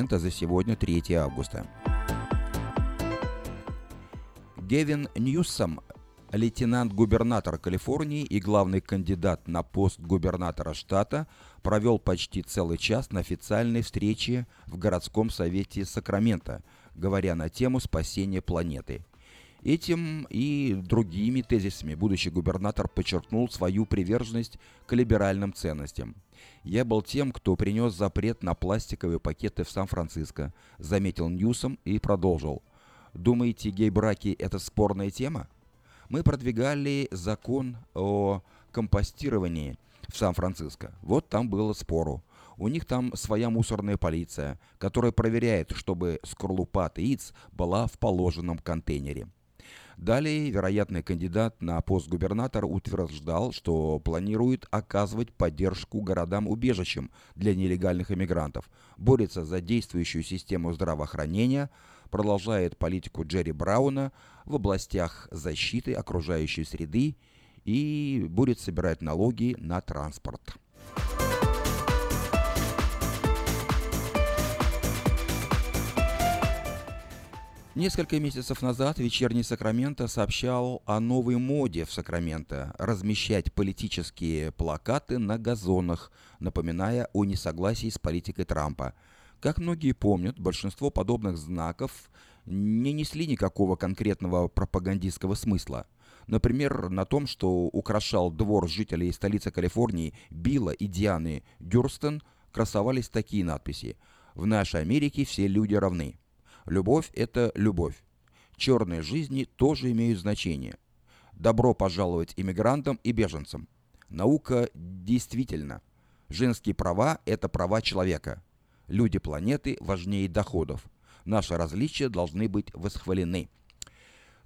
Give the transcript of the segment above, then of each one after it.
за сегодня 3 августа. Гевин Ньюсом, лейтенант-губернатор Калифорнии и главный кандидат на пост губернатора штата, провел почти целый час на официальной встрече в городском совете Сакрамента, говоря на тему спасения планеты. Этим и другими тезисами будущий губернатор подчеркнул свою приверженность к либеральным ценностям – я был тем, кто принес запрет на пластиковые пакеты в Сан-Франциско, заметил Ньюсом и продолжил. Думаете, гей-браки – это спорная тема? Мы продвигали закон о компостировании в Сан-Франциско. Вот там было спору. У них там своя мусорная полиция, которая проверяет, чтобы скорлупа от яиц была в положенном контейнере. Далее вероятный кандидат на пост губернатора утверждал, что планирует оказывать поддержку городам-убежищам для нелегальных иммигрантов, борется за действующую систему здравоохранения, продолжает политику Джерри Брауна в областях защиты окружающей среды и будет собирать налоги на транспорт. Несколько месяцев назад вечерний Сакраменто сообщал о новой моде в Сакраменто – размещать политические плакаты на газонах, напоминая о несогласии с политикой Трампа. Как многие помнят, большинство подобных знаков не несли никакого конкретного пропагандистского смысла. Например, на том, что украшал двор жителей столицы Калифорнии Билла и Дианы Дюрстон, красовались такие надписи «В нашей Америке все люди равны». Любовь – это любовь. Черные жизни тоже имеют значение. Добро пожаловать иммигрантам и беженцам. Наука действительно. Женские права – это права человека. Люди планеты важнее доходов. Наши различия должны быть восхвалены.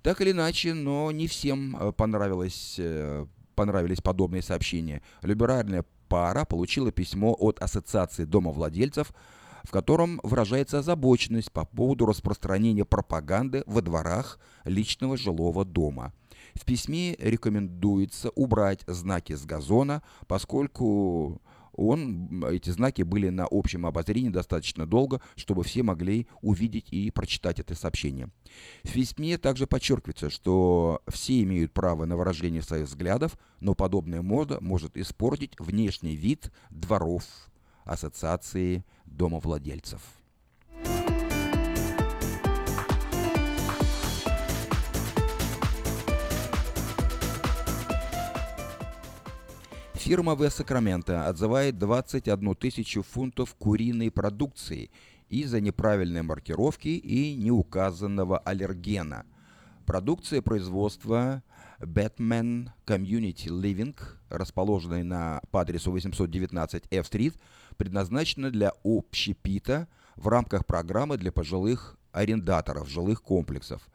Так или иначе, но не всем э, понравилось, э, понравились подобные сообщения. Либеральная пара получила письмо от Ассоциации домовладельцев – в котором выражается озабоченность по поводу распространения пропаганды во дворах личного жилого дома. В письме рекомендуется убрать знаки с газона, поскольку он, эти знаки были на общем обозрении достаточно долго, чтобы все могли увидеть и прочитать это сообщение. В письме также подчеркивается, что все имеют право на выражение своих взглядов, но подобная мода может испортить внешний вид дворов Ассоциации домовладельцев. Фирма В Сакраменто отзывает 21 тысячу фунтов куриной продукции из-за неправильной маркировки и неуказанного аллергена. Продукция производства Batman Community Living, расположенной на по адресу 819 F-Street, предназначена для общепита в рамках программы для пожилых арендаторов жилых комплексов.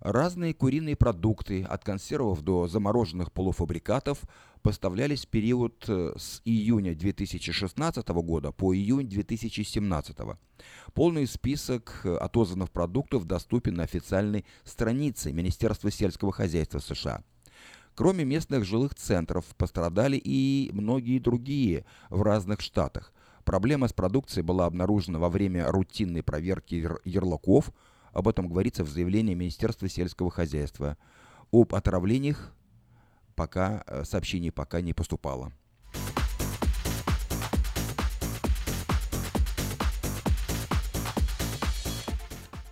Разные куриные продукты, от консервов до замороженных полуфабрикатов, поставлялись в период э, с июня 2016 года по июнь 2017. Полный список э, отозванных продуктов доступен на официальной странице Министерства сельского хозяйства США. Кроме местных жилых центров, пострадали и многие другие в разных штатах. Проблема с продукцией была обнаружена во время рутинной проверки ярлыков. Об этом говорится в заявлении Министерства сельского хозяйства. Об отравлениях пока э, сообщений пока не поступало.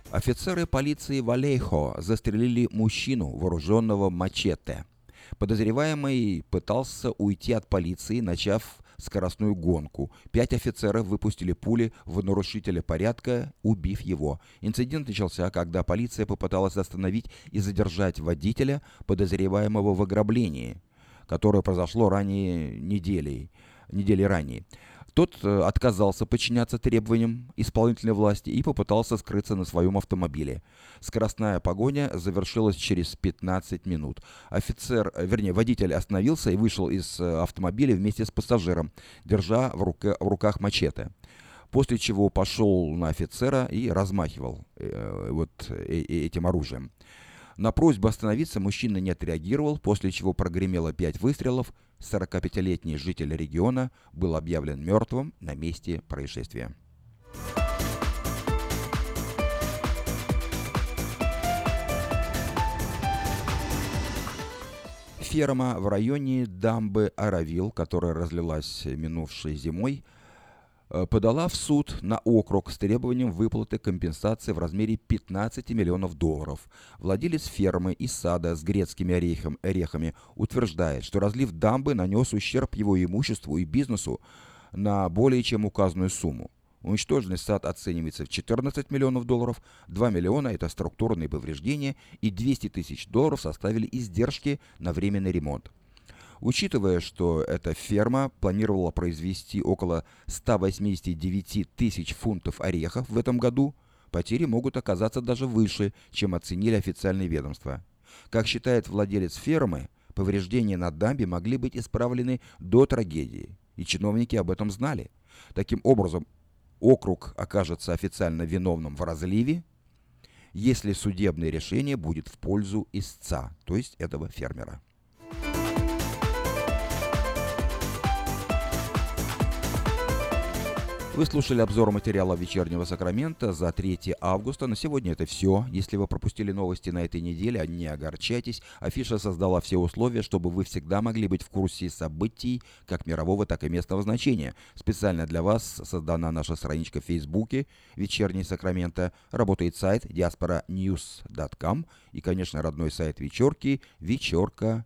Офицеры полиции Валейхо застрелили мужчину, вооруженного мачете – Подозреваемый пытался уйти от полиции, начав скоростную гонку. Пять офицеров выпустили пули в нарушителя порядка, убив его. Инцидент начался, когда полиция попыталась остановить и задержать водителя, подозреваемого в ограблении, которое произошло ранее недели, недели ранее. Тот э, отказался подчиняться требованиям исполнительной власти и попытался скрыться на своем автомобиле. Скоростная погоня завершилась через 15 минут. Офицер, э, вернее, водитель остановился и вышел из э, автомобиля вместе с пассажиром, держа в, рука, в руках мачете после чего пошел на офицера и размахивал э, вот э, этим оружием. На просьбу остановиться мужчина не отреагировал, после чего прогремело пять выстрелов. 45-летний житель региона был объявлен мертвым на месте происшествия. Ферма в районе дамбы Аравил, которая разлилась минувшей зимой – подала в суд на округ с требованием выплаты компенсации в размере 15 миллионов долларов. Владелец фермы и сада с грецкими орехом, орехами утверждает, что разлив дамбы нанес ущерб его имуществу и бизнесу на более чем указанную сумму. Уничтоженный сад оценивается в 14 миллионов долларов, 2 миллиона – это структурные повреждения, и 200 тысяч долларов составили издержки на временный ремонт. Учитывая, что эта ферма планировала произвести около 189 тысяч фунтов орехов в этом году, потери могут оказаться даже выше, чем оценили официальные ведомства. Как считает владелец фермы, повреждения на дамбе могли быть исправлены до трагедии, и чиновники об этом знали. Таким образом, округ окажется официально виновным в разливе, если судебное решение будет в пользу истца, то есть этого фермера. Вы слушали обзор материала «Вечернего Сакрамента» за 3 августа. На сегодня это все. Если вы пропустили новости на этой неделе, не огорчайтесь. Афиша создала все условия, чтобы вы всегда могли быть в курсе событий как мирового, так и местного значения. Специально для вас создана наша страничка в Фейсбуке «Вечерний Сакрамента». Работает сайт diasporanews.com и, конечно, родной сайт вечерки «Вечерка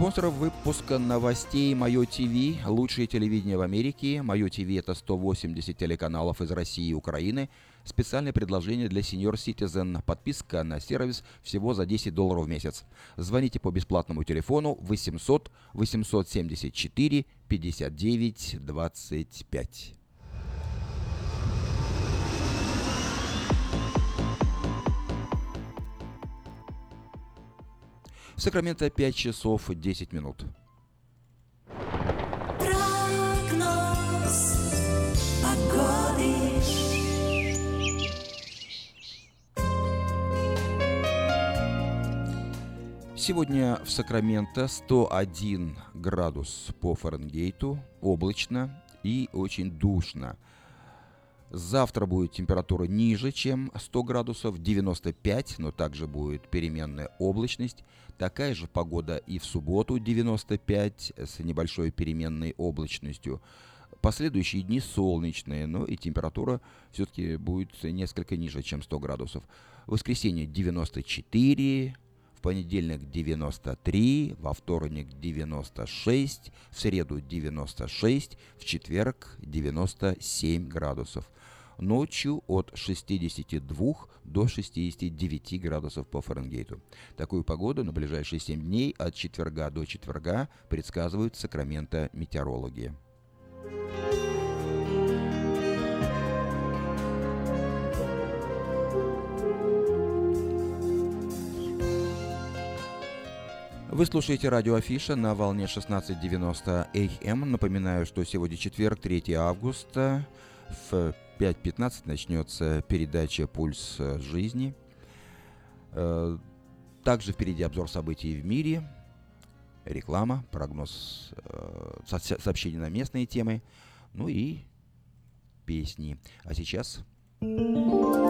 Спонсоров выпуска новостей Мое ТВ, лучшее телевидение в Америке. Мое ТВ это 180 телеканалов из России и Украины. Специальное предложение для Senior Citizen. Подписка на сервис всего за 10 долларов в месяц. Звоните по бесплатному телефону 800 874 59 25. В Сакраменто 5 часов 10 минут. Сегодня в Сакраменто 101 градус по Фаренгейту, облачно и очень душно – Завтра будет температура ниже, чем 100 градусов, 95, но также будет переменная облачность. Такая же погода и в субботу 95 с небольшой переменной облачностью. Последующие дни солнечные, но и температура все-таки будет несколько ниже, чем 100 градусов. В воскресенье 94, в понедельник 93, во вторник 96, в среду 96, в четверг 97 градусов. Ночью от 62 до 69 градусов по Фаренгейту. Такую погоду на ближайшие 7 дней от четверга до четверга предсказывают Сакраменто метеорологи. Вы слушаете радио Афиша на волне 16.90 АМ. Напоминаю, что сегодня четверг, 3 августа. В 5.15 начнется передача «Пульс жизни». Э, также впереди обзор событий в мире, реклама, прогноз э, сообщений на местные темы, ну и песни. А сейчас... Реклама.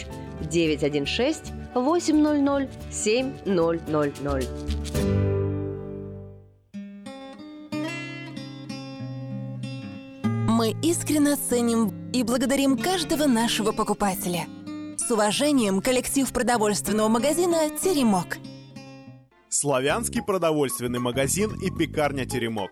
916 800 7000. Мы искренне ценим и благодарим каждого нашего покупателя. С уважением, коллектив продовольственного магазина «Теремок». Славянский продовольственный магазин и пекарня «Теремок».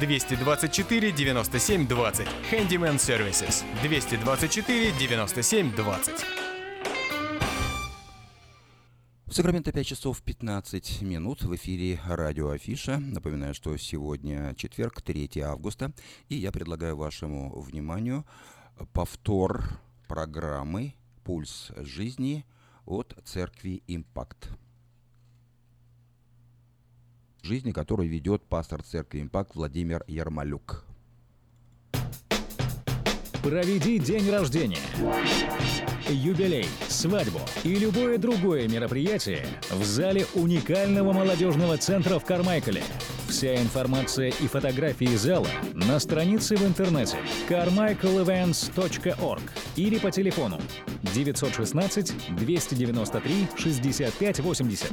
224 97 20. Handyman Services. 224 97 20. В Сакраменто 5 часов 15 минут в эфире радио Афиша. Напоминаю, что сегодня четверг, 3 августа, и я предлагаю вашему вниманию повтор программы «Пульс жизни» от церкви «Импакт» жизни, которую ведет пастор церкви «Импакт» Владимир Ермолюк. Проведи день рождения, юбилей, свадьбу и любое другое мероприятие в зале уникального молодежного центра в Кармайкале. Вся информация и фотографии зала на странице в интернете carmichaelevents.org или по телефону 916 293 65 80.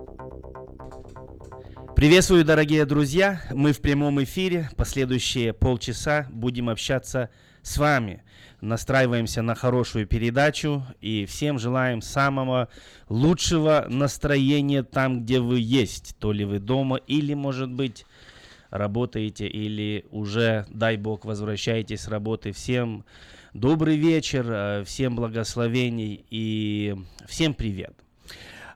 Приветствую, дорогие друзья! Мы в прямом эфире. Последующие полчаса будем общаться с вами настраиваемся на хорошую передачу и всем желаем самого лучшего настроения там, где вы есть. То ли вы дома или, может быть, работаете или уже, дай бог, возвращаетесь с работы. Всем добрый вечер, э, всем благословений и всем привет.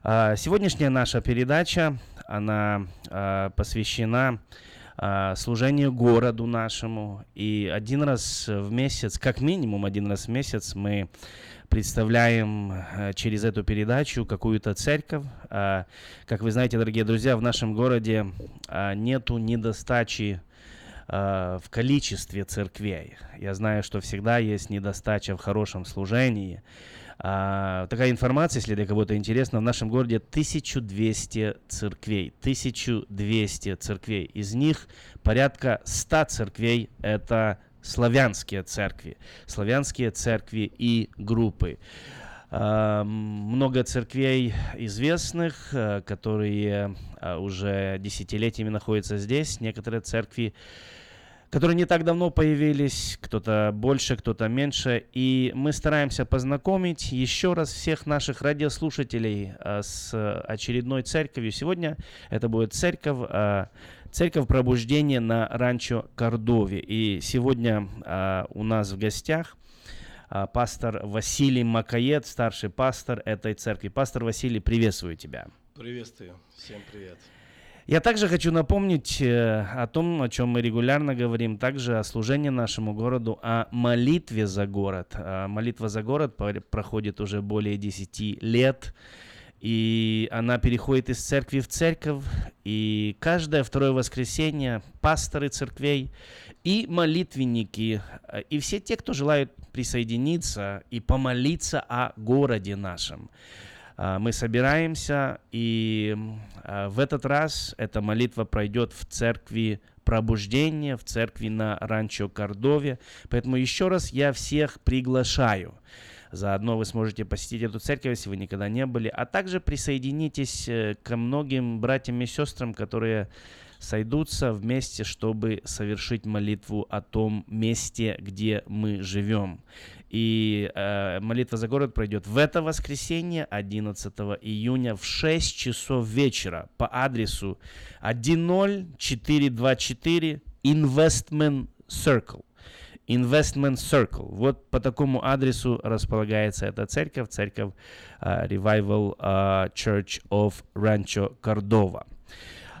А, сегодняшняя наша передача, она а, посвящена а, служению городу нашему. И один раз в месяц, как минимум один раз в месяц, мы представляем э, через эту передачу какую-то церковь. Как вы знаете, дорогие друзья, в нашем городе нету недостачи в количестве церквей. Я знаю, что всегда есть недостача в хорошем служении. А, такая информация, если для кого-то интересно, в нашем городе 1200 церквей. 1200 церквей. Из них порядка 100 церквей – это славянские церкви. Славянские церкви и группы. А, много церквей известных, э, которые э, уже десятилетиями находятся здесь. Некоторые церкви которые не так давно появились, кто-то больше, кто-то меньше. И мы стараемся познакомить еще раз всех наших радиослушателей а, с очередной церковью. Сегодня это будет церковь, а, церковь пробуждения на ранчо Кордове. И сегодня а, у нас в гостях пастор Василий Макаед, старший пастор этой церкви. Пастор Василий, приветствую тебя. Приветствую. Всем привет. Я также хочу напомнить э, о том, о чем мы регулярно говорим, также о служении нашему городу, о молитве за город. А молитва за город проходит уже более 10 лет, и она переходит из церкви в церковь, и каждое второе воскресенье пасторы церквей и молитвенники, э, и все те, кто желают присоединиться и помолиться о городе нашем. А, мы собираемся, и а, в этот раз эта молитва пройдет в церкви пробуждения, в церкви на Ранчо Кордове. Поэтому еще раз я всех приглашаю. Заодно вы сможете посетить эту церковь, если вы никогда не были, а также присоединитесь э, к многим братьям и сестрам, которые сойдутся вместе, чтобы совершить молитву о том месте, где мы живем. И э, молитва за город пройдет в это воскресенье, 11 июня, в 6 часов вечера по адресу 10424 Investment Circle. Investment Circle. Вот по такому адресу располагается эта церковь, церковь uh, Revival uh, Church of Rancho Cordova.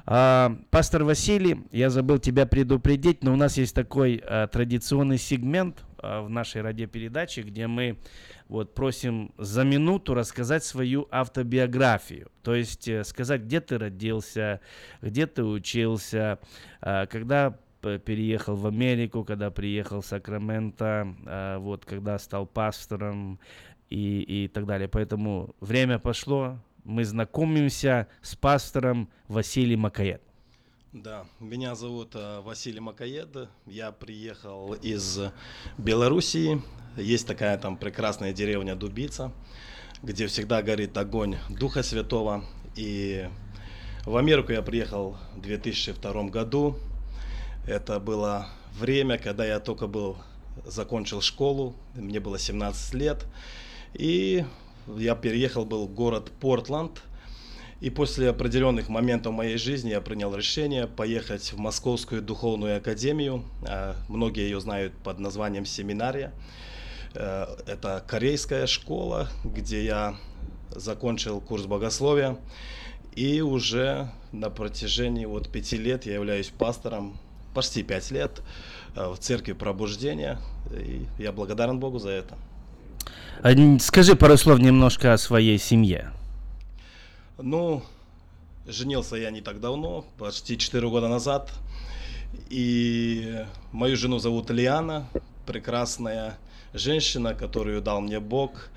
Uh, пастор Василий, я забыл тебя предупредить, но у нас есть такой uh, традиционный сегмент в нашей радиопередаче, где мы вот просим за минуту рассказать свою автобиографию. То есть э, сказать, где ты родился, где ты учился, э, когда переехал в Америку, когда приехал в Сакраменто, вот, когда стал пастором и, и так далее. Поэтому время пошло, мы знакомимся с пастором Василием Макаед. Да, меня зовут э, Василий Макаед. Я приехал из Белоруссии. Есть такая там прекрасная деревня Дубица, где всегда горит огонь Духа Святого. И в Америку я приехал в 2002 году. Это было время, когда я только был закончил школу, мне было 17 лет. И я переехал был в город Портланд – и после определенных моментов моей жизни я принял решение поехать в Московскую духовную академию. А, многие ее знают под названием семинария. Э, это корейская школа, где я закончил курс богословия. И уже на протяжении вот пяти лет я являюсь пастором, почти пять лет, э, в церкви пробуждения. И я благодарен Богу за это. А, скажи пару слов немножко о своей семье. Ну, женился я не так давно, почти 4 года назад. И мою жену зовут Лиана, прекрасная женщина, которую дал мне Бог.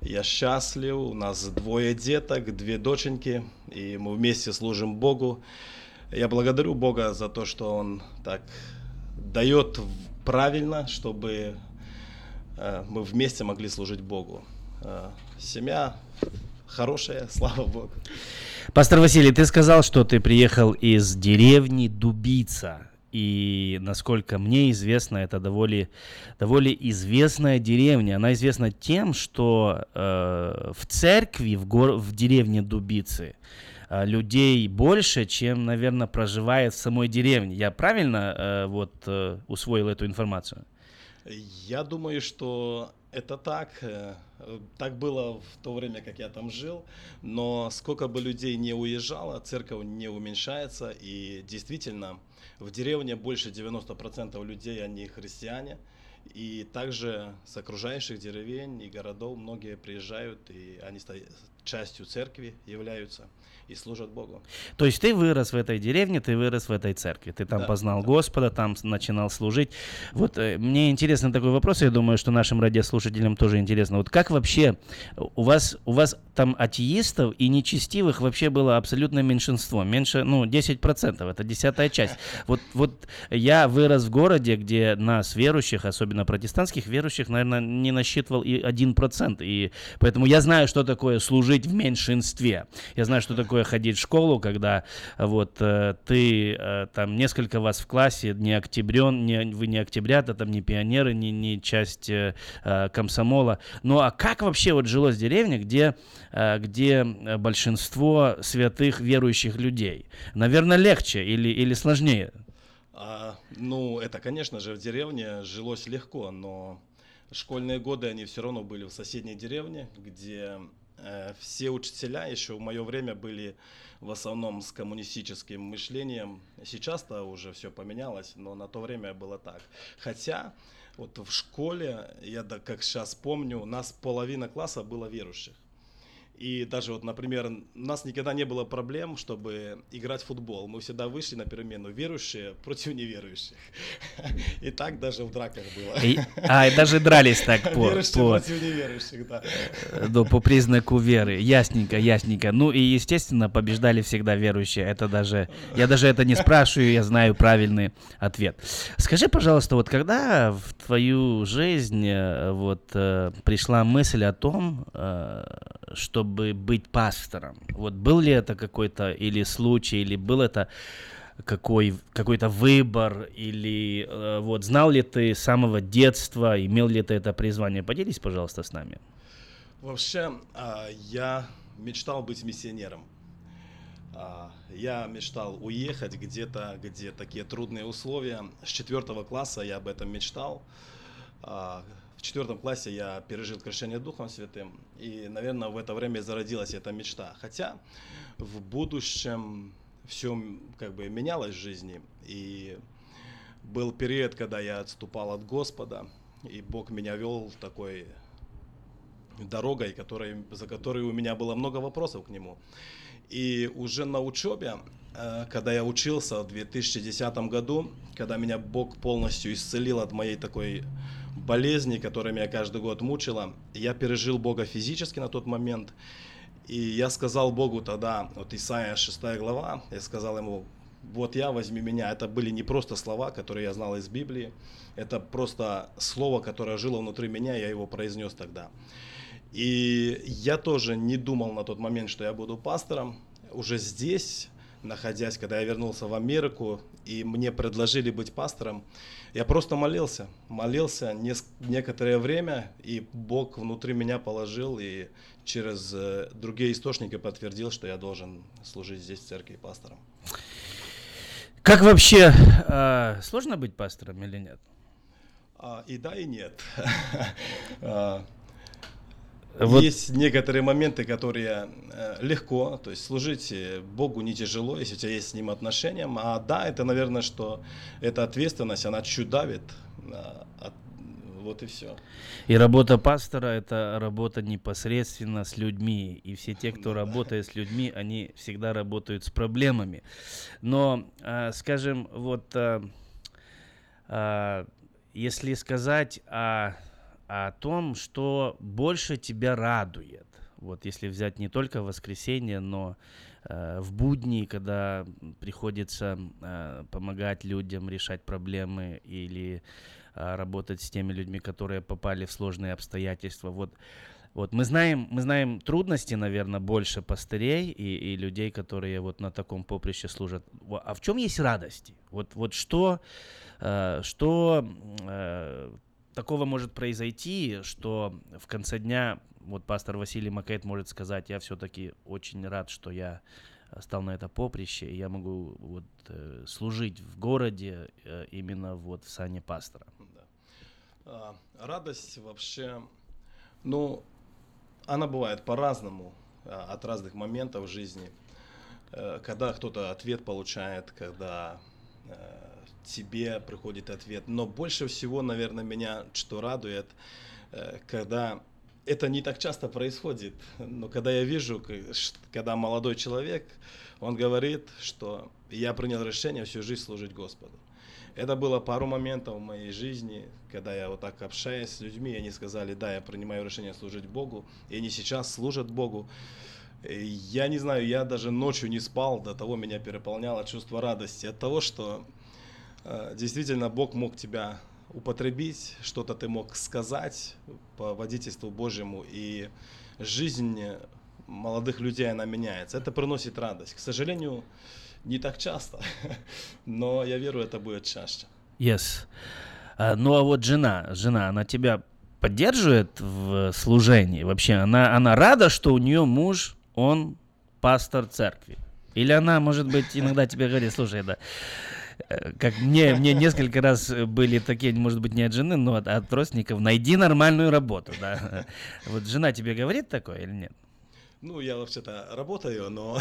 Я счастлив, у нас двое деток, две доченьки, и мы вместе служим Богу. Я благодарю Бога за то, что Он так дает правильно, чтобы э, мы вместе могли служить Богу. Э, семья хорошая, слава богу. Пастор Василий, ты сказал, что ты приехал из деревни Дубица. и насколько мне известно, это довольно, довольно известная деревня. Она известна тем, что э, в церкви в, гор, в деревне Дубицы э, людей больше, чем, наверное, проживает в самой деревне. Я правильно э, вот э, усвоил эту информацию? Я думаю, что это так. Э, так было в то время, как я там жил. Но сколько бы людей не уезжало, церковь не уменьшается. И действительно, в деревне больше 90% людей, они христиане. И также с окружающих деревень и городов многие приезжают, и они частью церкви являются и служат Богу. То есть ты вырос в этой деревне, ты вырос в этой церкви, ты там да, познал да. Господа, там начинал служить. Вот э, мне интересен такой вопрос, я думаю, что нашим радиослушателям тоже интересно. Вот как вообще у вас, у вас там атеистов и нечестивых вообще было абсолютно меньшинство, меньше, ну, 10%, это десятая часть. Вот, вот я вырос в городе, где нас, верующих, особенно протестантских верующих, наверное, не насчитывал и 1%, и поэтому я знаю, что такое служить в меньшинстве. Я знаю, что такое такое ходить в школу, когда вот э, ты, э, там несколько вас в классе, не октябрен, не, вы не октябрята, там не пионеры, не, не часть э, комсомола. Ну а как вообще вот жилось в деревне, где, где большинство святых верующих людей? Наверное, легче или, или сложнее? А, ну, это, конечно же, в деревне жилось легко, но школьные годы, они все равно были в соседней деревне, где все учителя еще в мое время были в основном с коммунистическим мышлением. Сейчас-то уже все поменялось, но на то время было так. Хотя вот в школе, я как сейчас помню, у нас половина класса было верующих. И даже вот, например, у нас никогда не было проблем, чтобы играть в футбол. Мы всегда вышли на перемену верующие против неверующих. И так даже в драках было. И, а, и даже дрались так по... по против неверующих, да. Да, по признаку веры. Ясненько, ясненько. Ну и, естественно, побеждали всегда верующие. Это даже... Я даже это не спрашиваю, я знаю правильный ответ. Скажи, пожалуйста, вот когда в твою жизнь э, вот э, пришла мысль о том, э, чтобы быть пастором? Вот был ли это какой-то или случай, или был это какой, какой-то выбор, или э, вот знал ли ты с самого детства, имел ли ты это призвание? Поделись, пожалуйста, с нами. Вообще, э, я мечтал быть миссионером. Э, я мечтал уехать где-то, где такие трудные условия. С четвертого класса я об этом мечтал. В четвертом классе я пережил крещение Духом Святым, и, наверное, в это время зародилась эта мечта. Хотя в будущем все как бы менялось в жизни, и был период, когда я отступал от Господа, и Бог меня вел такой дорогой, которой, за которой у меня было много вопросов к Нему. И уже на учебе, когда я учился в 2010 году, когда меня Бог полностью исцелил от моей такой болезни, которая меня каждый год мучила. Я пережил Бога физически на тот момент. И я сказал Богу тогда, вот Исаия 6 глава, я сказал ему, вот я, возьми меня. Это были не просто слова, которые я знал из Библии, это просто слово, которое жило внутри меня, я его произнес тогда. И я тоже не думал на тот момент, что я буду пастором. Уже здесь, находясь, когда я вернулся в Америку, и мне предложили быть пастором, я просто молился, молился некоторое время, и Бог внутри меня положил, и через э, другие источники подтвердил, что я должен служить здесь в церкви пастором. Как вообще, э, сложно быть пастором или нет? А, и да, и нет. А, вот. Есть некоторые моменты, которые э, легко, то есть служить э, Богу не тяжело, если у тебя есть с Ним отношения. А да, это, наверное, что эта ответственность, она чуть давит. От, вот и все. И работа пастора – это работа непосредственно с людьми. И все те, кто работает с людьми, они всегда работают с проблемами. Но, э, скажем, вот если сказать о о том, что больше тебя радует. Вот если взять не только воскресенье, но э, в будни, когда приходится э, помогать людям решать проблемы или э, работать с теми людьми, которые попали в сложные обстоятельства. Вот Вот мы знаем, мы знаем трудности, наверное, больше пастырей и, и людей, которые вот на таком поприще служат. А в чем есть радости? Вот, вот что, э, что э, такого может произойти, что в конце дня вот пастор Василий Макает может сказать, я все-таки очень рад, что я стал на это поприще, и я могу вот э, служить в городе э, именно вот в сане пастора. Да. А, радость вообще, ну, она бывает по-разному, а, от разных моментов жизни. Э, когда кто-то ответ получает, когда э, тебе приходит ответ. Но больше всего, наверное, меня что радует, э, когда это не так часто происходит, но когда я вижу, когда молодой человек, он говорит, что я принял решение всю жизнь служить Господу. Это было пару моментов в моей жизни, когда я вот так общаюсь с людьми, и они сказали, да, я принимаю решение служить Богу, и они сейчас служат Богу. Я не знаю, я даже ночью не спал, до того меня переполняло чувство радости от того, что э, действительно Бог мог тебя употребить, что-то ты мог сказать по водительству Божьему, и жизнь молодых людей, она меняется. Это приносит радость. К сожалению, не так часто, но я верю, это будет чаще. Yes. А, ну а вот жена, жена, она тебя поддерживает в служении вообще? Она, она рада, что у нее муж, он пастор церкви? Или она, может быть, иногда тебе говорит, слушай, да, э, как мне, мне несколько раз были такие, может быть, не от жены, но от, от родственников, найди нормальную работу, да. Вот жена тебе говорит такое или нет? Ну, я вообще-то работаю, но,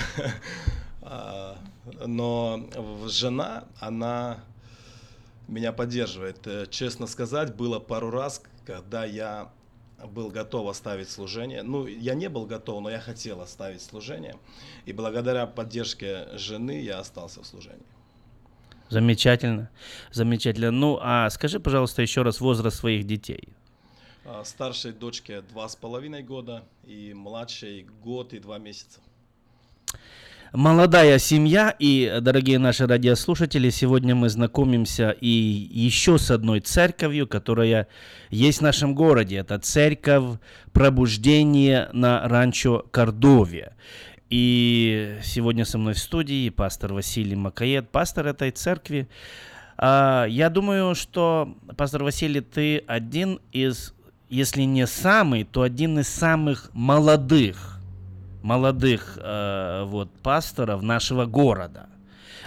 а, но жена, она меня поддерживает. Э, честно сказать, было пару раз, когда я был готов оставить служение. Ну, я не был готов, но я хотел оставить служение. И благодаря поддержке жены я остался в служении. Замечательно, замечательно. Ну, а скажи, пожалуйста, еще раз возраст своих детей. А, старшей дочке два с половиной года и младшей год и два месяца. Молодая семья и, дорогие наши радиослушатели, сегодня мы знакомимся и еще с одной церковью, которая есть в нашем городе. Это церковь пробуждения на ранчо Кордове. И сегодня со мной в студии пастор Василий Макаед, пастор этой церкви. А, я думаю, что, пастор Василий, ты один из если не самый, то один из самых молодых, молодых э, вот пасторов нашего города.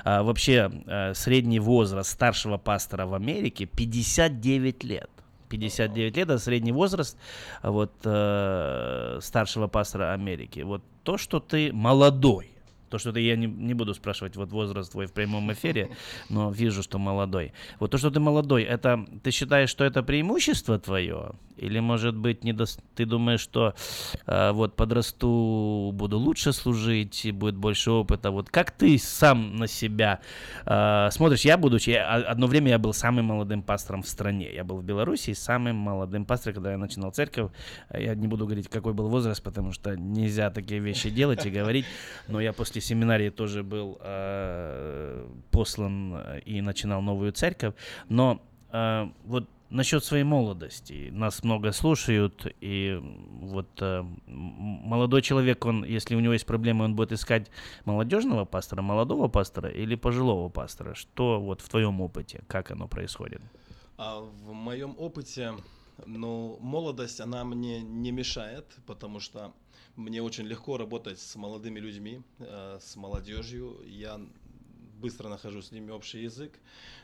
А, вообще э, средний возраст старшего пастора в Америке 59 лет. 59 лет, это средний возраст вот, э, старшего пастора Америки. Вот то, что ты молодой, то, что ты, я не, не буду спрашивать вот возраст твой в прямом эфире, но вижу, что молодой. Вот то, что ты молодой, это ты считаешь, что это преимущество твое? Или, может быть, не до... ты думаешь, что э, вот подрасту, буду лучше служить, и будет больше опыта? Вот как ты сам на себя э, смотришь? Я, будучи, я, одно время я был самым молодым пастором в стране. Я был в Беларуси самым молодым пастором, когда я начинал церковь. Я не буду говорить, какой был возраст, потому что нельзя такие вещи делать и говорить. Но я после семинарии тоже был э, послан и начинал новую церковь. Но э, вот насчет своей молодости. Нас много слушают, и вот э, молодой человек, он, если у него есть проблемы, он будет искать молодежного пастора, молодого пастора или пожилого пастора. Что вот в твоем опыте, как оно происходит? А в моем опыте, ну, молодость, она мне не мешает, потому что мне очень легко работать с молодыми людьми, э, с молодежью. Я быстро нахожу с ними общий язык,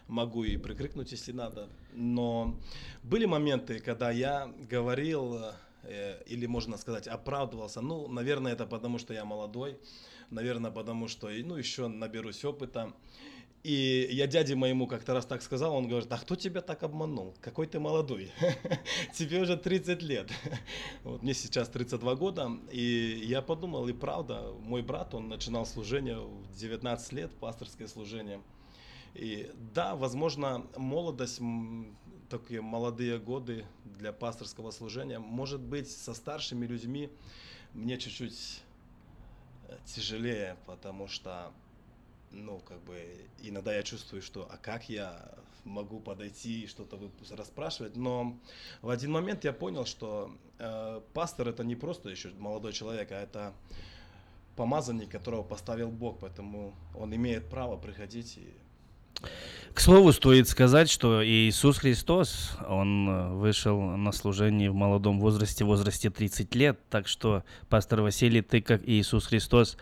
могу и прикрикнуть, если надо. Но были моменты, когда я говорил, э, или можно сказать, оправдывался. Ну, наверное, это потому, что я молодой, наверное, потому что, ну, еще наберусь опыта. И я дяде моему как-то раз так сказал, он говорит, а кто тебя так обманул? Какой ты молодой? Тебе уже 30 лет. вот мне сейчас 32 года, и я подумал, и правда, мой брат, он начинал служение в 19 лет, пасторское служение. И да, возможно, молодость, такие молодые годы для пасторского служения, может быть, со старшими людьми мне чуть-чуть э, тяжелее, потому что ну, как бы, иногда я чувствую, что, а как я могу подойти и что-то расспрашивать, но в один момент я понял, что э, пастор это не просто еще молодой человек, а это помазанник, которого поставил Бог, поэтому он имеет право приходить и к слову, стоит сказать, что Иисус Христос, Он э, вышел на служение в молодом возрасте, в возрасте 30 лет, так что, пастор Василий, ты как Иисус Христос,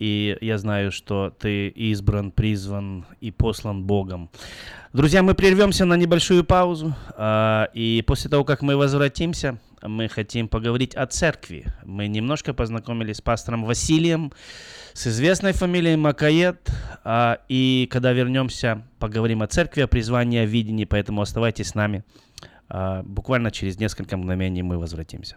и я знаю, что ты избран, призван и послан Богом. Друзья, мы прервемся на небольшую паузу, а, и после того, как мы возвратимся, мы хотим поговорить о церкви. Мы немножко познакомились с пастором Василием, с известной фамилией Макаед, а, и когда вернемся, поговорим о церкви, о призвании, о видении, поэтому оставайтесь с нами. А, буквально через несколько мгновений мы возвратимся.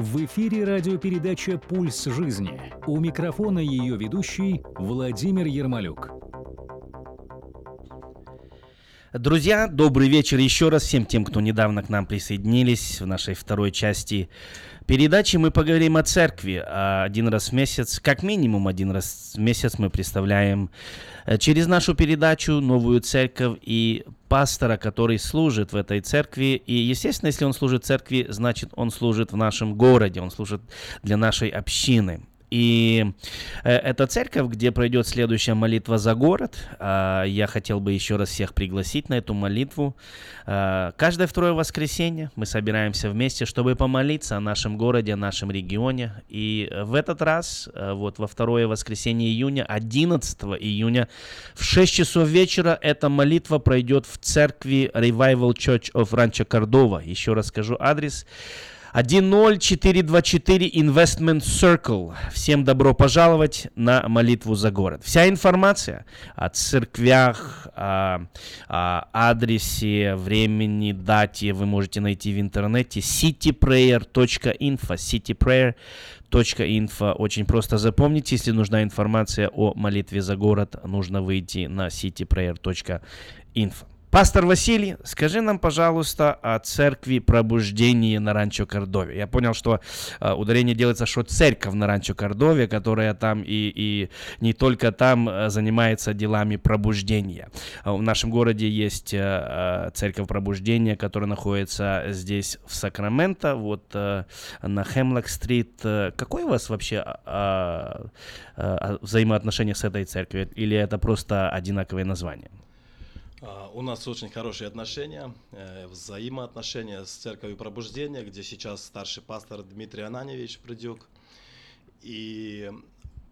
В эфире радиопередача «Пульс жизни». У микрофона ее ведущий Владимир Ермолюк. Друзья, добрый вечер еще раз всем тем, кто недавно к нам присоединились в нашей второй части передачи. Мы поговорим о церкви один раз в месяц, как минимум один раз в месяц мы представляем через нашу передачу новую церковь и пастора, который служит в этой церкви. И, естественно, если он служит церкви, значит, он служит в нашем городе, он служит для нашей общины. И э, это церковь, где пройдет следующая молитва за город. Э, я хотел бы еще раз всех пригласить на эту молитву. Э, каждое второе воскресенье мы собираемся вместе, чтобы помолиться о нашем городе, о нашем регионе. И в этот раз, э, вот во второе воскресенье июня, 11 июня, в 6 часов вечера эта молитва пройдет в церкви Revival Church of Rancho Cordova. Еще раз скажу адрес. 10424 Investment Circle. Всем добро пожаловать на молитву за город. Вся информация о церквях, о, о адресе, времени, дате вы можете найти в интернете cityprayer.info cityprayer.info. Очень просто запомнить, если нужна информация о молитве за город, нужно выйти на cityprayer.info. Пастор Василий, скажи нам, пожалуйста, о церкви пробуждения на Ранчо Кордове. Я понял, что э, ударение делается, что церковь на Ранчо Кордове, которая там и, и не только там э, занимается делами пробуждения. Э, в нашем городе есть э, э, церковь пробуждения, которая находится здесь, в Сакраменто, вот э, на Хемлок-стрит. Какое у вас вообще э, э, взаимоотношение с этой церковью? Или это просто одинаковое название? А, у нас очень хорошие отношения, э, взаимоотношения с Церковью Пробуждения, где сейчас старший пастор Дмитрий Ананевич Придюк. И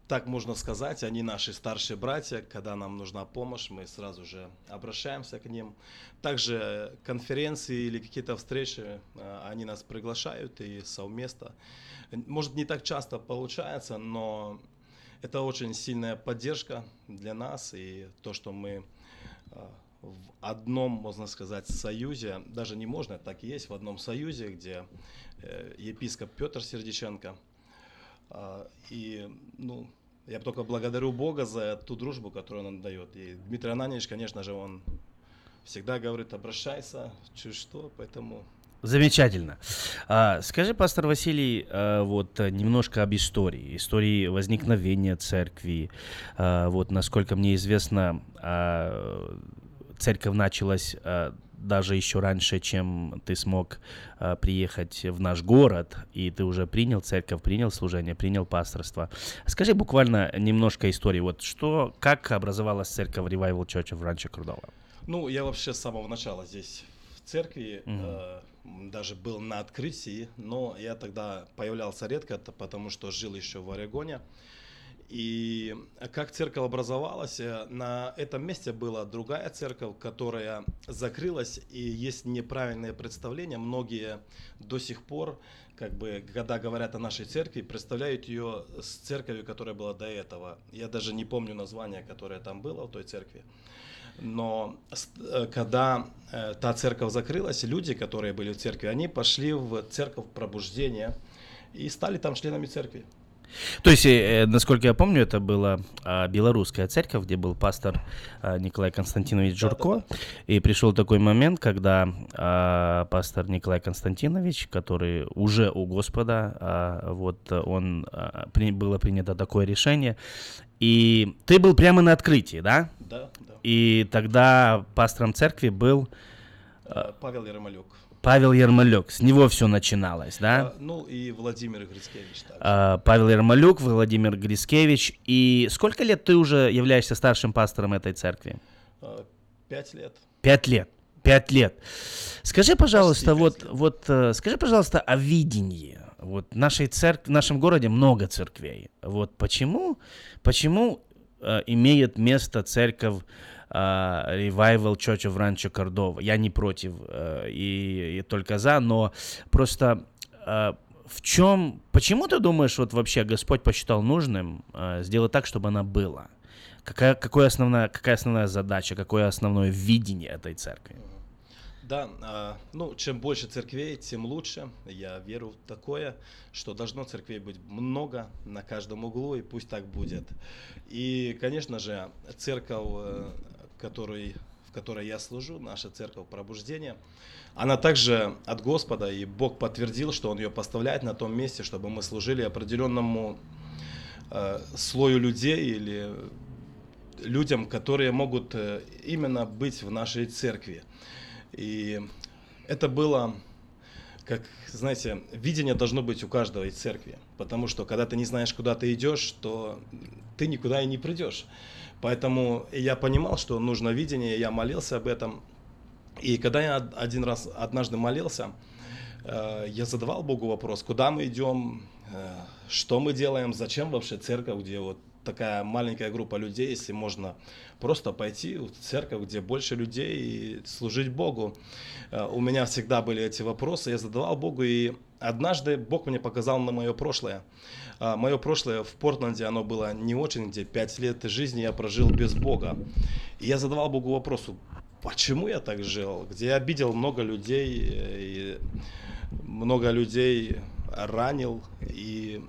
так можно сказать, они наши старшие братья, когда нам нужна помощь, мы сразу же обращаемся к ним. Также конференции или какие-то встречи, э, они нас приглашают и совместно. Может, не так часто получается, но это очень сильная поддержка для нас и то, что мы э, в одном, можно сказать, союзе, даже не можно, так и есть, в одном союзе, где э, епископ Петр Сердиченко. Э, и, ну, я только благодарю Бога за ту дружбу, которую он дает. И Дмитрий Ананьевич, конечно же, он всегда говорит, обращайся, чуть что, поэтому Замечательно. А, скажи, пастор Василий, а, вот немножко об истории, истории возникновения церкви. А, вот, насколько мне известно, а, церковь началась а, даже еще раньше, чем ты смог а, приехать в наш город, и ты уже принял церковь, принял служение, принял пасторство. Скажи буквально немножко истории. Вот что, как образовалась церковь Revival Church в Ранчо Кордова? Ну, я вообще с самого начала здесь в церкви, mm-hmm. э, даже был на открытии, но я тогда появлялся редко, потому что жил еще в Орегоне. И как церковь образовалась, э, на этом месте была другая церковь, которая закрылась, и есть неправильное представление. Многие до сих пор, как бы, когда говорят о нашей церкви, представляют ее с церковью, которая была до этого. Я даже не помню название, которое там было в той церкви. Но э, когда э, та церковь закрылась, люди, которые были в церкви, они пошли в церковь пробуждения и стали там членами церкви. То есть, э, насколько я помню, это была а, белорусская церковь, где был пастор а, Николай Константинович Журко. И пришел такой момент, когда а, пастор Николай Константинович, который уже у Господа, вот он было принято такое решение. И ты был прямо на открытии, да? Да, да. И тогда пастором церкви был... Павел Ермолюк. Павел Ермолюк, с него все начиналось, да? А, ну и Владимир Грицкевич. А, Павел Ермолюк, Владимир Грицкевич. И сколько лет ты уже являешься старшим пастором этой церкви? А, пять лет. Пять лет. Пять лет. Скажи, пожалуйста, вот, лет. вот, э, скажи, пожалуйста, о видении. Вот нашей церкви, в нашем городе много церквей. Вот почему, почему э, имеет место церковь uh, Revival Church of Rancho Cordova. Я не против uh, и, и только за, но просто uh, в чем, почему ты думаешь, вот вообще Господь посчитал нужным uh, сделать так, чтобы она была? Какая, какая, основная, какая основная задача, какое основное видение этой церкви? Да, э, ну, чем больше церквей, тем лучше. Я верю в такое, что должно церквей быть много на каждом углу, и пусть так будет. И, конечно же, церковь который, в которой я служу, наша церковь пробуждения, она также от Господа, и Бог подтвердил, что Он ее поставляет на том месте, чтобы мы служили определенному э, слою людей или людям, которые могут э, именно быть в нашей церкви. И это было, как, знаете, видение должно быть у каждого из церкви, потому что когда ты не знаешь, куда ты идешь, то ты никуда и не придешь. Поэтому я понимал, что нужно видение, я молился об этом. И когда я один раз однажды молился, э, я задавал Богу вопрос, куда мы идем, э, что мы делаем, зачем вообще церковь, где вот такая маленькая группа людей, если можно просто пойти в церковь, где больше людей и служить Богу. Э, у меня всегда были эти вопросы, я задавал Богу, и однажды Бог мне показал на мое прошлое. А, мое прошлое в Портленде, оно было не очень, где пять лет жизни я прожил без Бога. И я задавал Богу вопросу, почему я так жил, где я обидел много людей, э, и много людей ранил, и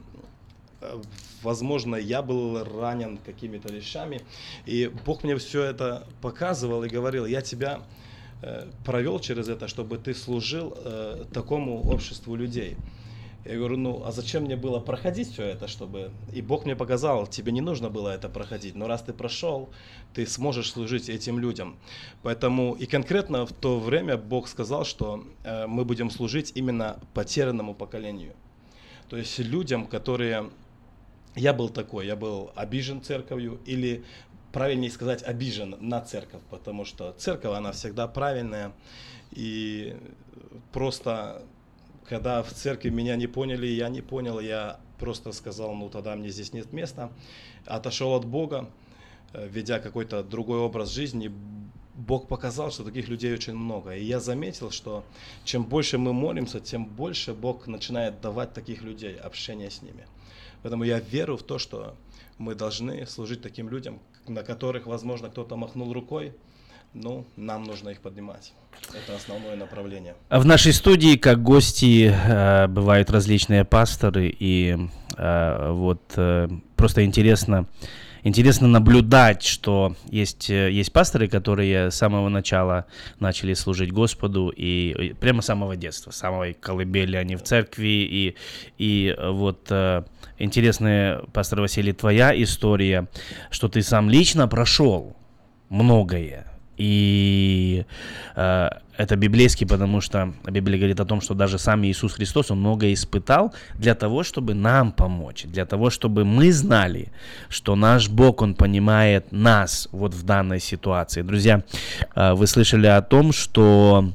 э, возможно, я был ранен какими-то вещами. И Бог мне все это показывал и говорил, я тебя э, провел через это, чтобы ты служил такому обществу людей. Я говорю, ну а зачем мне было проходить все это, чтобы... И Бог мне показал, тебе не нужно было это проходить, но раз ты прошел, ты сможешь служить этим людям. Поэтому и конкретно в то время Бог сказал, что э, мы будем служить именно потерянному поколению. То есть людям, которые... Я был такой, я был обижен церковью или правильнее сказать, обижен на церковь, потому что церковь, она всегда правильная, и просто когда в церкви меня не поняли, я не понял, я просто сказал, ну тогда мне здесь нет места. Отошел от Бога, э, ведя какой-то другой образ жизни. Бог показал, что таких людей очень много. И я заметил, что чем больше мы молимся, тем больше Бог начинает давать таких людей, общение с ними. Поэтому я верю в то, что мы должны служить таким людям, на которых, возможно, кто-то махнул рукой, ну, нам нужно их поднимать. Это основное направление. В нашей студии, как гости, э, бывают различные пасторы, и э, вот э, просто интересно, интересно наблюдать, что есть, есть пасторы, которые с самого начала начали служить Господу, и прямо с самого детства, с самой колыбели они в церкви, и, и вот интересная, пастор Василий, твоя история, что ты сам лично прошел многое, и э, это библейский, потому что Библия говорит о том, что даже сам Иисус Христос, Он многое испытал для того, чтобы нам помочь, для того, чтобы мы знали, что наш Бог, Он понимает нас вот в данной ситуации. Друзья, э, вы слышали о том, что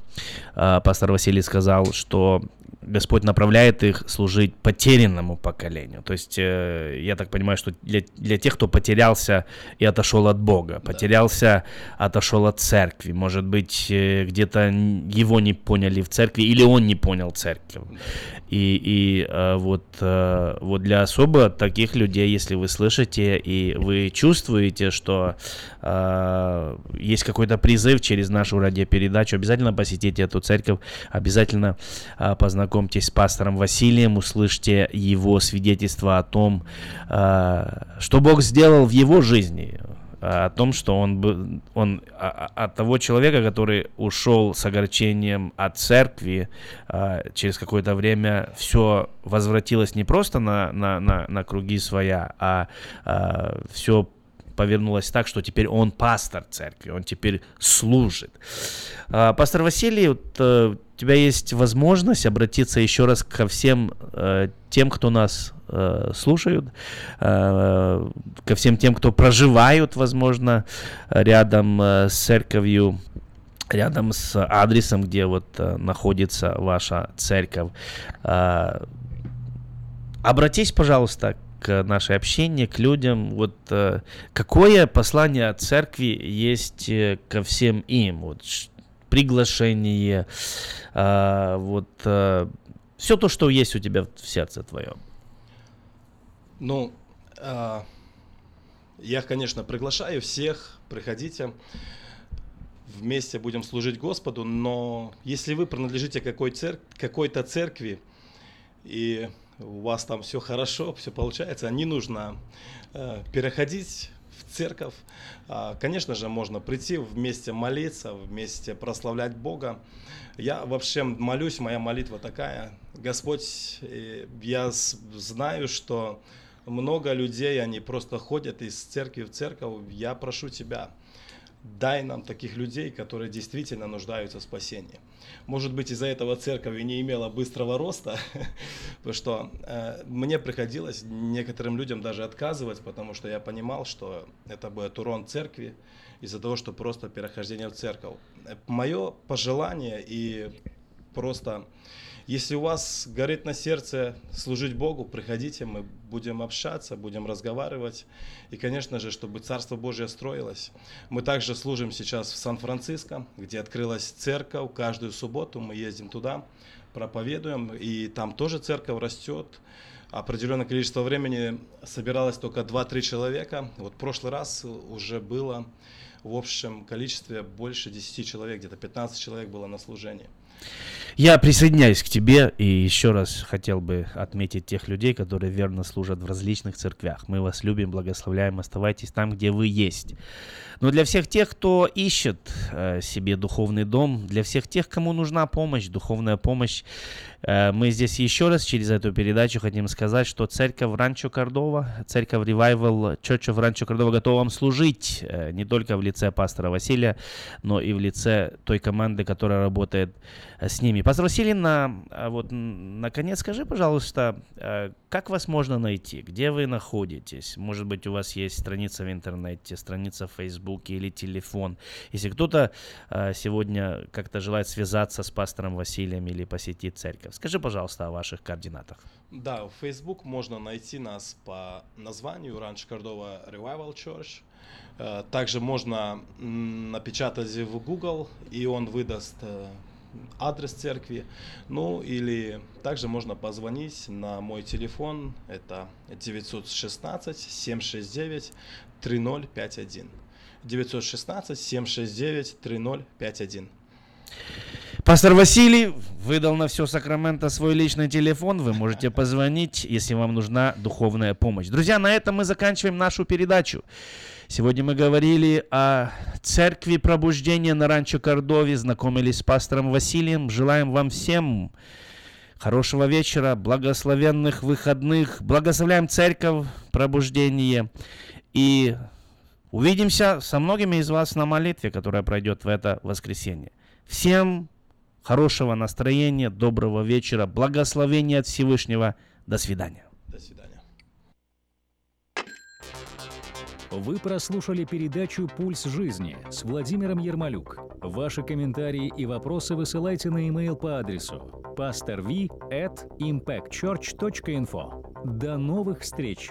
э, пастор Василий сказал, что Господь направляет их служить потерянному поколению. То есть, э, я так понимаю, что для, для тех, кто потерялся и отошел от Бога, потерялся, отошел от церкви, может быть, э, где-то его не поняли в церкви, или он не понял церковь. И, и э, вот, э, вот для особо таких людей, если вы слышите и вы чувствуете, что э, есть какой-то призыв через нашу радиопередачу, обязательно посетите эту церковь, обязательно э, познакомьтесь с пастором Василием, услышьте его свидетельство о том, э, что Бог сделал в его жизни, о том, что он, он от того человека, который ушел с огорчением от церкви, а, через какое-то время все возвратилось не просто на, на, на, на круги своя, а, а все повернулось так, что теперь он пастор церкви, он теперь служит. А, пастор Василий, вот, э, у тебя есть возможность обратиться еще раз ко всем э, тем, кто нас э, слушают, ко всем тем, кто проживают, возможно, рядом с церковью, рядом с адресом, где вот находится ваша церковь. Обратись, пожалуйста, к нашей общению, к людям. Вот э, какое послание от церкви есть э, ко всем им? Вот приглашение, э, вот э, все то, что есть у тебя в сердце твоем. Ну, э, я, конечно, приглашаю всех, приходите вместе будем служить Господу, но если вы принадлежите какой цер... какой-то церкви и у вас там все хорошо, все получается, не нужно э, переходить в церковь. А, конечно же, можно прийти вместе молиться, вместе прославлять Бога. Я вообще молюсь, моя молитва такая. Господь, я знаю, что много людей, они просто ходят из церкви в церковь. Я прошу Тебя, дай нам таких людей, которые действительно нуждаются в спасении. Может быть, из-за этого церковь не имела быстрого роста, потому что э, мне приходилось некоторым людям даже отказывать, потому что я понимал, что это будет урон церкви из-за того, что просто перехождение в церковь. Мое пожелание и просто если у вас горит на сердце служить Богу, приходите, мы будем общаться, будем разговаривать. И, конечно же, чтобы Царство Божье строилось. Мы также служим сейчас в Сан-Франциско, где открылась церковь. Каждую субботу мы ездим туда, проповедуем, и там тоже церковь растет. Определенное количество времени собиралось только 2-3 человека. Вот в прошлый раз уже было в общем количестве больше 10 человек, где-то 15 человек было на служении. Я присоединяюсь к тебе и еще раз хотел бы отметить тех людей, которые верно служат в различных церквях. Мы вас любим, благословляем, оставайтесь там, где вы есть. Но для всех тех, кто ищет э, себе духовный дом, для всех тех, кому нужна помощь, духовная помощь, э, мы здесь еще раз через эту передачу хотим сказать, что церковь Ранчо Кордова, церковь Revival Church of Ранчо Кордова готова вам служить э, не только в лице пастора Василия, но и в лице той команды, которая работает с ними. Пастор Василий, на, э, вот, наконец скажи, пожалуйста, э, как вас можно найти? Где вы находитесь? Может быть, у вас есть страница в интернете, страница в Фейсбуке или телефон. Если кто-то э, сегодня как-то желает связаться с пастором Василием или посетить церковь, скажи, пожалуйста, о ваших координатах. Да, в Facebook можно найти нас по названию Ранч Кордова Revival Church. Э, также можно напечатать в Google, и он выдаст э, адрес церкви. Ну или также можно позвонить на мой телефон, это 916 769 3051. 916 769 3051. Пастор Василий выдал на все Сакраменто свой личный телефон. Вы можете позвонить, если вам нужна духовная помощь. Друзья, на этом мы заканчиваем нашу передачу. Сегодня мы говорили о церкви пробуждения на ранчо Кордове, знакомились с пастором Василием. Желаем вам всем хорошего вечера, благословенных выходных. Благословляем церковь пробуждение. И увидимся со многими из вас на молитве, которая пройдет в это воскресенье. Всем хорошего настроения, доброго вечера, благословения от Всевышнего. До свидания. Вы прослушали передачу «Пульс жизни» с Владимиром Ермолюк. Ваши комментарии и вопросы высылайте на e-mail по адресу pastorv at impactchurch.info. До новых встреч!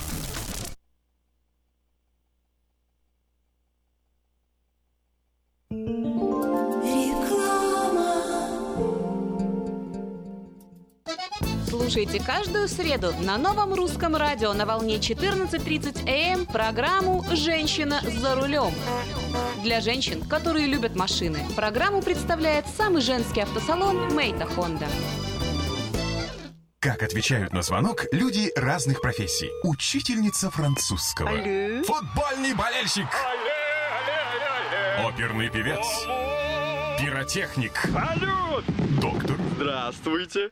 Слушайте каждую среду на новом русском радио на волне 14.30 АМ программу «Женщина за рулем». Для женщин, которые любят машины, программу представляет самый женский автосалон «Мейта Хонда». Как отвечают на звонок люди разных профессий. Учительница французского. Алле. Футбольный болельщик. Оперный певец. Пиротехник. Салют! Доктор. Здравствуйте.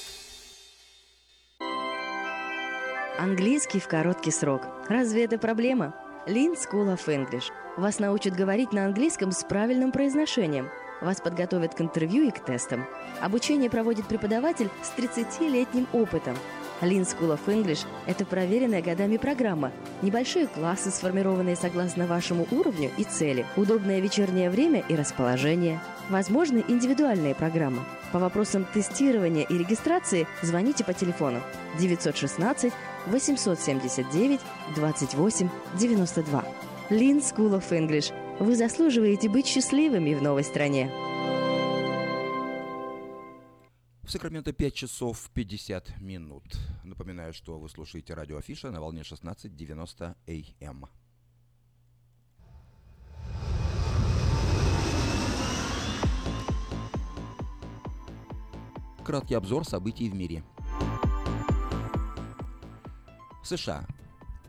Английский в короткий срок. Разве это проблема? Lean School of English. Вас научат говорить на английском с правильным произношением. Вас подготовят к интервью и к тестам. Обучение проводит преподаватель с 30-летним опытом. Lean School of English – это проверенная годами программа. Небольшие классы, сформированные согласно вашему уровню и цели. Удобное вечернее время и расположение. Возможны индивидуальные программы. По вопросам тестирования и регистрации звоните по телефону 916 879 28 92. Lean School of English. Вы заслуживаете быть счастливыми в новой стране. В Сакраменто 5 часов 50 минут. Напоминаю, что вы слушаете радио Афиша на волне 16.90 АМ. Краткий обзор событий в мире. США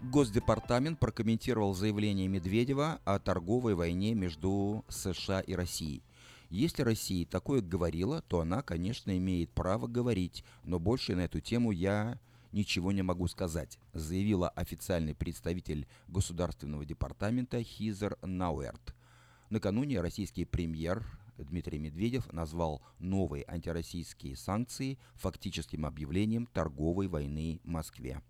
Госдепартамент прокомментировал заявление Медведева о торговой войне между США и Россией. Если Россия такое говорила, то она, конечно, имеет право говорить, но больше на эту тему я ничего не могу сказать, заявила официальный представитель Государственного департамента Хизер Науэрт. Накануне российский премьер Дмитрий Медведев назвал новые антироссийские санкции фактическим объявлением торговой войны Москве.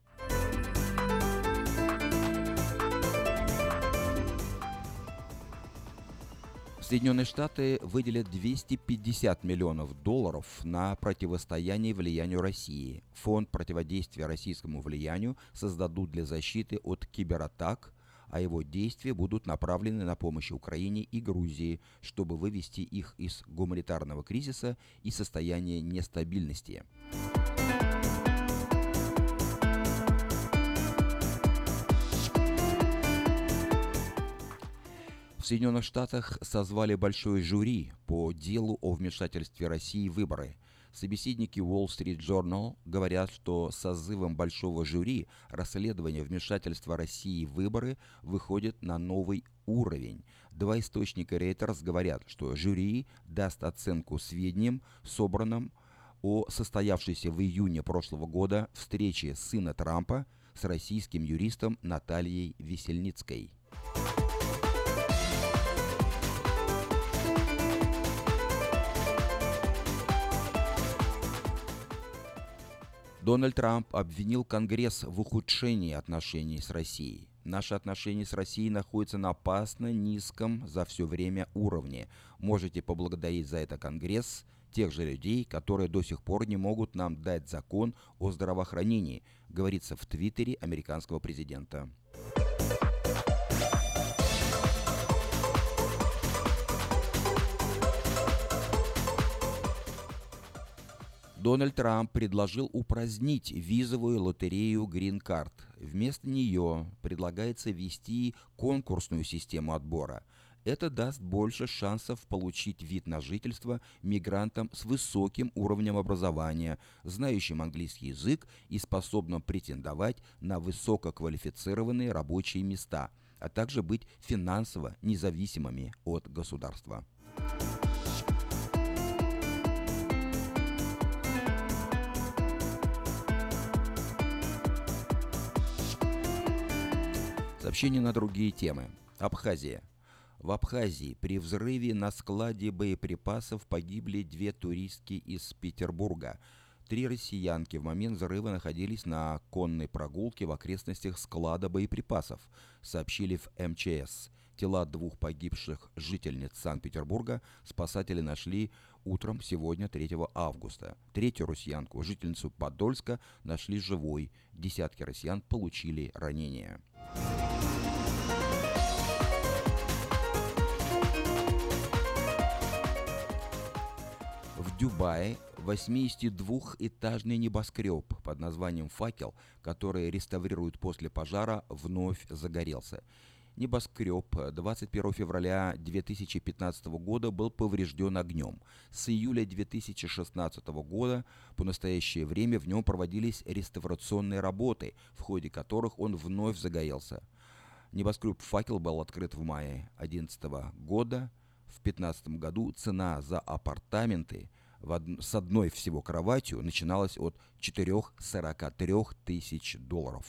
Соединенные Штаты выделят 250 миллионов долларов на противостояние влиянию России. Фонд противодействия российскому влиянию создадут для защиты от кибератак, а его действия будут направлены на помощь Украине и Грузии, чтобы вывести их из гуманитарного кризиса и состояния нестабильности. В Соединенных Штатах созвали большое жюри по делу о вмешательстве России в выборы. Собеседники Wall Street Journal говорят, что созывом большого жюри расследование вмешательства России в выборы выходит на новый уровень. Два источника Reuters говорят, что жюри даст оценку сведениям, собранным о состоявшейся в июне прошлого года встрече сына Трампа с российским юристом Натальей Весельницкой. Дональд Трамп обвинил Конгресс в ухудшении отношений с Россией. Наши отношения с Россией находятся на опасно низком за все время уровне. Можете поблагодарить за это Конгресс, тех же людей, которые до сих пор не могут нам дать закон о здравоохранении, говорится в Твиттере американского президента. Дональд Трамп предложил упразднить визовую лотерею Green Card. Вместо нее предлагается ввести конкурсную систему отбора. Это даст больше шансов получить вид на жительство мигрантам с высоким уровнем образования, знающим английский язык и способным претендовать на высококвалифицированные рабочие места, а также быть финансово независимыми от государства. Сообщение на другие темы. Абхазия. В Абхазии при взрыве на складе боеприпасов погибли две туристки из Петербурга. Три россиянки в момент взрыва находились на конной прогулке в окрестностях склада боеприпасов, сообщили в МЧС. Тела двух погибших жительниц Санкт-Петербурга спасатели нашли утром сегодня, 3 августа. Третью россиянку, жительницу Подольска, нашли живой. Десятки россиян получили ранения. В Дубае 82-этажный небоскреб под названием «Факел», который реставрируют после пожара, вновь загорелся. Небоскреб 21 февраля 2015 года был поврежден огнем. С июля 2016 года по настоящее время в нем проводились реставрационные работы, в ходе которых он вновь загорелся. Небоскреб «Факел» был открыт в мае 2011 года. В 2015 году цена за апартаменты од... с одной всего кроватью начиналась от 4-43 тысяч долларов.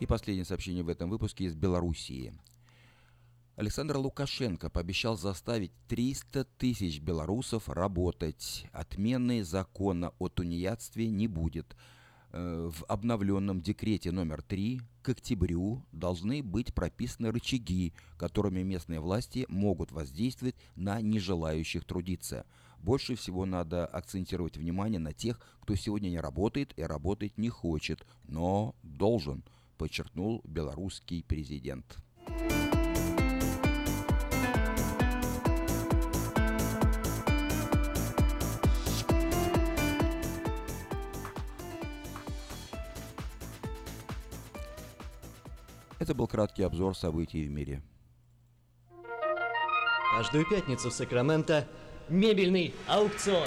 И последнее сообщение в этом выпуске из Белоруссии. Александр Лукашенко пообещал заставить 300 тысяч белорусов работать. Отмены закона о тунеядстве не будет. Э, в обновленном декрете номер 3 к октябрю должны быть прописаны рычаги, которыми местные власти могут воздействовать на нежелающих трудиться. Больше всего надо акцентировать внимание на тех, кто сегодня не работает и работать не хочет, но должен – подчеркнул белорусский президент. Это был краткий обзор событий в мире. Каждую пятницу в Сакраменто мебельный аукцион.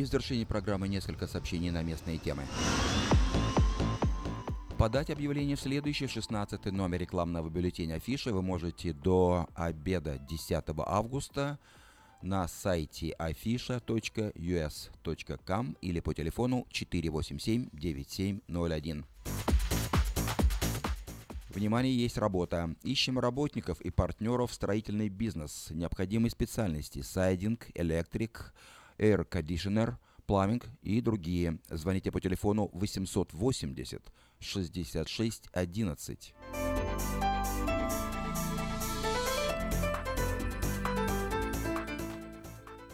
И в завершении программы несколько сообщений на местные темы. Подать объявление в следующий 16 номер рекламного бюллетеня афиши вы можете до обеда 10 августа на сайте afisha.us.com или по телефону 487-9701. Внимание, есть работа. Ищем работников и партнеров в строительный бизнес. Необходимые специальности – сайдинг, электрик, air conditioner, пламинг и другие. Звоните по телефону 880 66 11.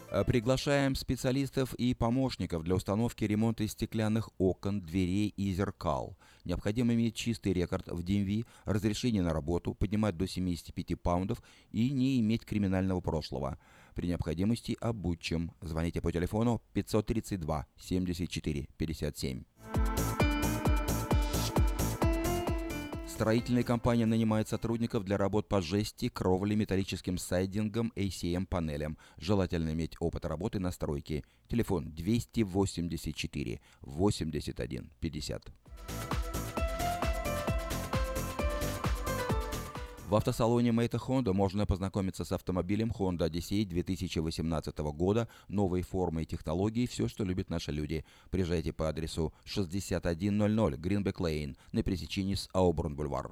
Э, приглашаем специалистов и помощников для установки ремонта стеклянных окон, дверей и зеркал. Необходимо иметь чистый рекорд в DMV, разрешение на работу, поднимать до 75 паундов и не иметь криминального прошлого. При необходимости обучим. Звоните по телефону 532 74 57. Строительная компания нанимает сотрудников для работ по жести, кровле, металлическим сайдингом, ACM-панелям. Желательно иметь опыт работы на стройке. Телефон 284 81 50. В автосалоне Мэйта Honda можно познакомиться с автомобилем Honda Odyssey 2018 года, новой формой и технологией, все, что любят наши люди. Приезжайте по адресу 6100 Greenback Lane на пересечении с Ауборн Бульвар.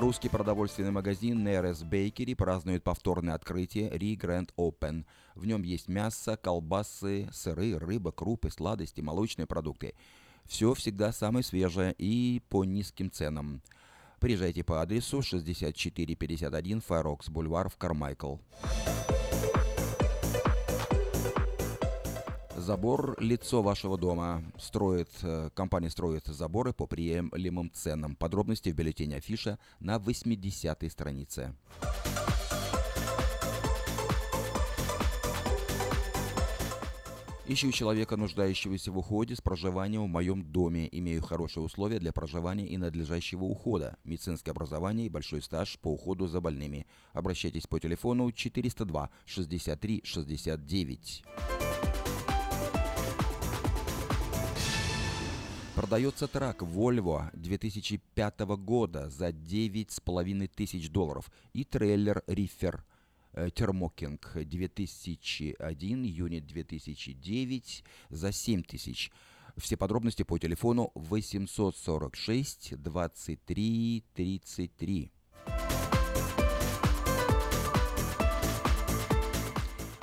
Русский продовольственный магазин Нерес Бейкери празднует повторное открытие Ри Grand Open. В нем есть мясо, колбасы, сыры, рыба, крупы, сладости, молочные продукты. Все всегда самое свежее и по низким ценам. Приезжайте по адресу 6451 Файрокс Бульвар в Кармайкл. Забор – лицо вашего дома. Строит, э, компания строит заборы по приемлемым ценам. Подробности в бюллетене афиша на 80-й странице. Ищу человека, нуждающегося в уходе с проживанием в моем доме. Имею хорошие условия для проживания и надлежащего ухода. Медицинское образование и большой стаж по уходу за больными. Обращайтесь по телефону 402 63 69. Продается трак Volvo 2005 года за 9,5 тысяч долларов и трейлер Рифер Термокинг 2001, юнит 2009 за 7 тысяч. Все подробности по телефону 846 23 33.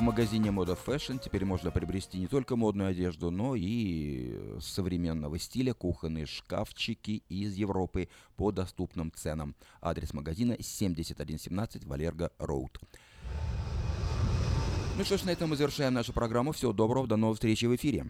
В магазине Мода Fashion теперь можно приобрести не только модную одежду, но и современного стиля кухонные шкафчики из Европы по доступным ценам. Адрес магазина 7117 Валерго Роуд. Ну что ж, на этом мы завершаем нашу программу. Всего доброго, до новых встреч в эфире.